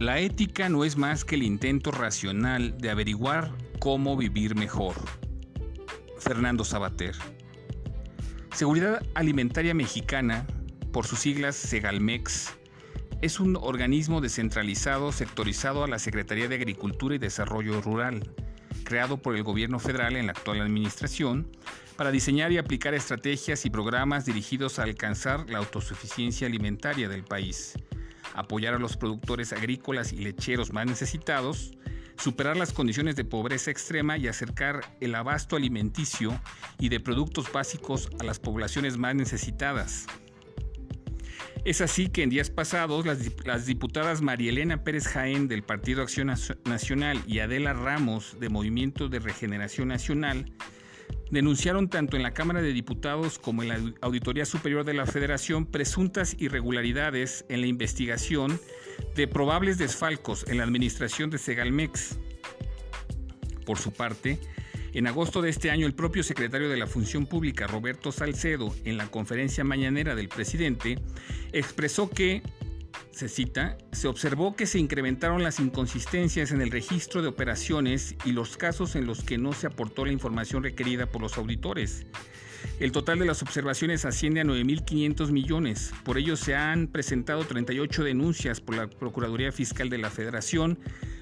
La ética no es más que el intento racional de averiguar cómo vivir mejor. Fernando Sabater. Seguridad Alimentaria Mexicana, por sus siglas Segalmex, es un organismo descentralizado sectorizado a la Secretaría de Agricultura y Desarrollo Rural, creado por el gobierno federal en la actual administración para diseñar y aplicar estrategias y programas dirigidos a alcanzar la autosuficiencia alimentaria del país, apoyar a los productores agrícolas y lecheros más necesitados, superar las condiciones de pobreza extrema y acercar el abasto alimenticio y de productos básicos a las poblaciones más necesitadas. Es así que en días pasados las, diputadas María Elena Pérez Jaén del Partido Acción Nacional y Adela Ramos de Movimiento de Regeneración Nacional denunciaron tanto en la Cámara de Diputados como en la Auditoría Superior de la Federación presuntas irregularidades en la investigación de probables desfalcos en la administración de Segalmex. Por su parte, en agosto de este año, el propio secretario de la Función Pública, Roberto Salcedo, en la conferencia mañanera del presidente, expresó que se cita, se observó que se incrementaron las inconsistencias en el registro de operaciones y los casos en los que no se aportó la información requerida por los auditores. El total de las observaciones asciende a 9.500 millones. Por ello se han presentado 38 denuncias por la Procuraduría Fiscal de la Federación,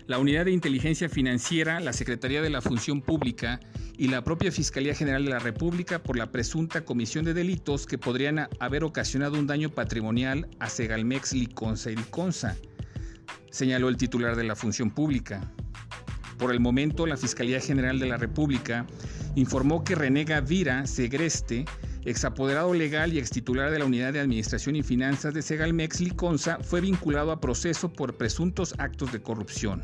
la Unidad de Inteligencia Financiera, la Secretaría de la Función Pública y la propia Fiscalía General de la República por la presunta comisión de delitos que podrían haber ocasionado un daño patrimonial a Segalmex, Liconza y Liconza, señaló el titular de la Función Pública. Por el momento, la Fiscalía General de la República informó que Renega Vira Segreste, exapoderado legal y extitular de la Unidad de Administración y Finanzas de Segalmex Liconza, fue vinculado a proceso por presuntos actos de corrupción.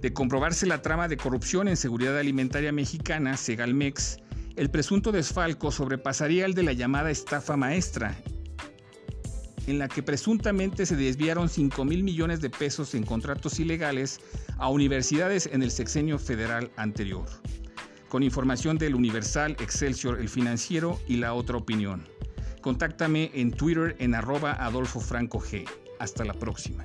De comprobarse la trama de corrupción en seguridad alimentaria mexicana, Segalmex, el presunto desfalco sobrepasaría el de la llamada estafa maestra, en la que presuntamente se desviaron 5 mil millones de pesos en contratos ilegales a universidades en el sexenio federal anterior con información del Universal, Excelsior, El Financiero y La Otra Opinión. Contáctame en Twitter en arroba Adolfo Franco G. Hasta la próxima.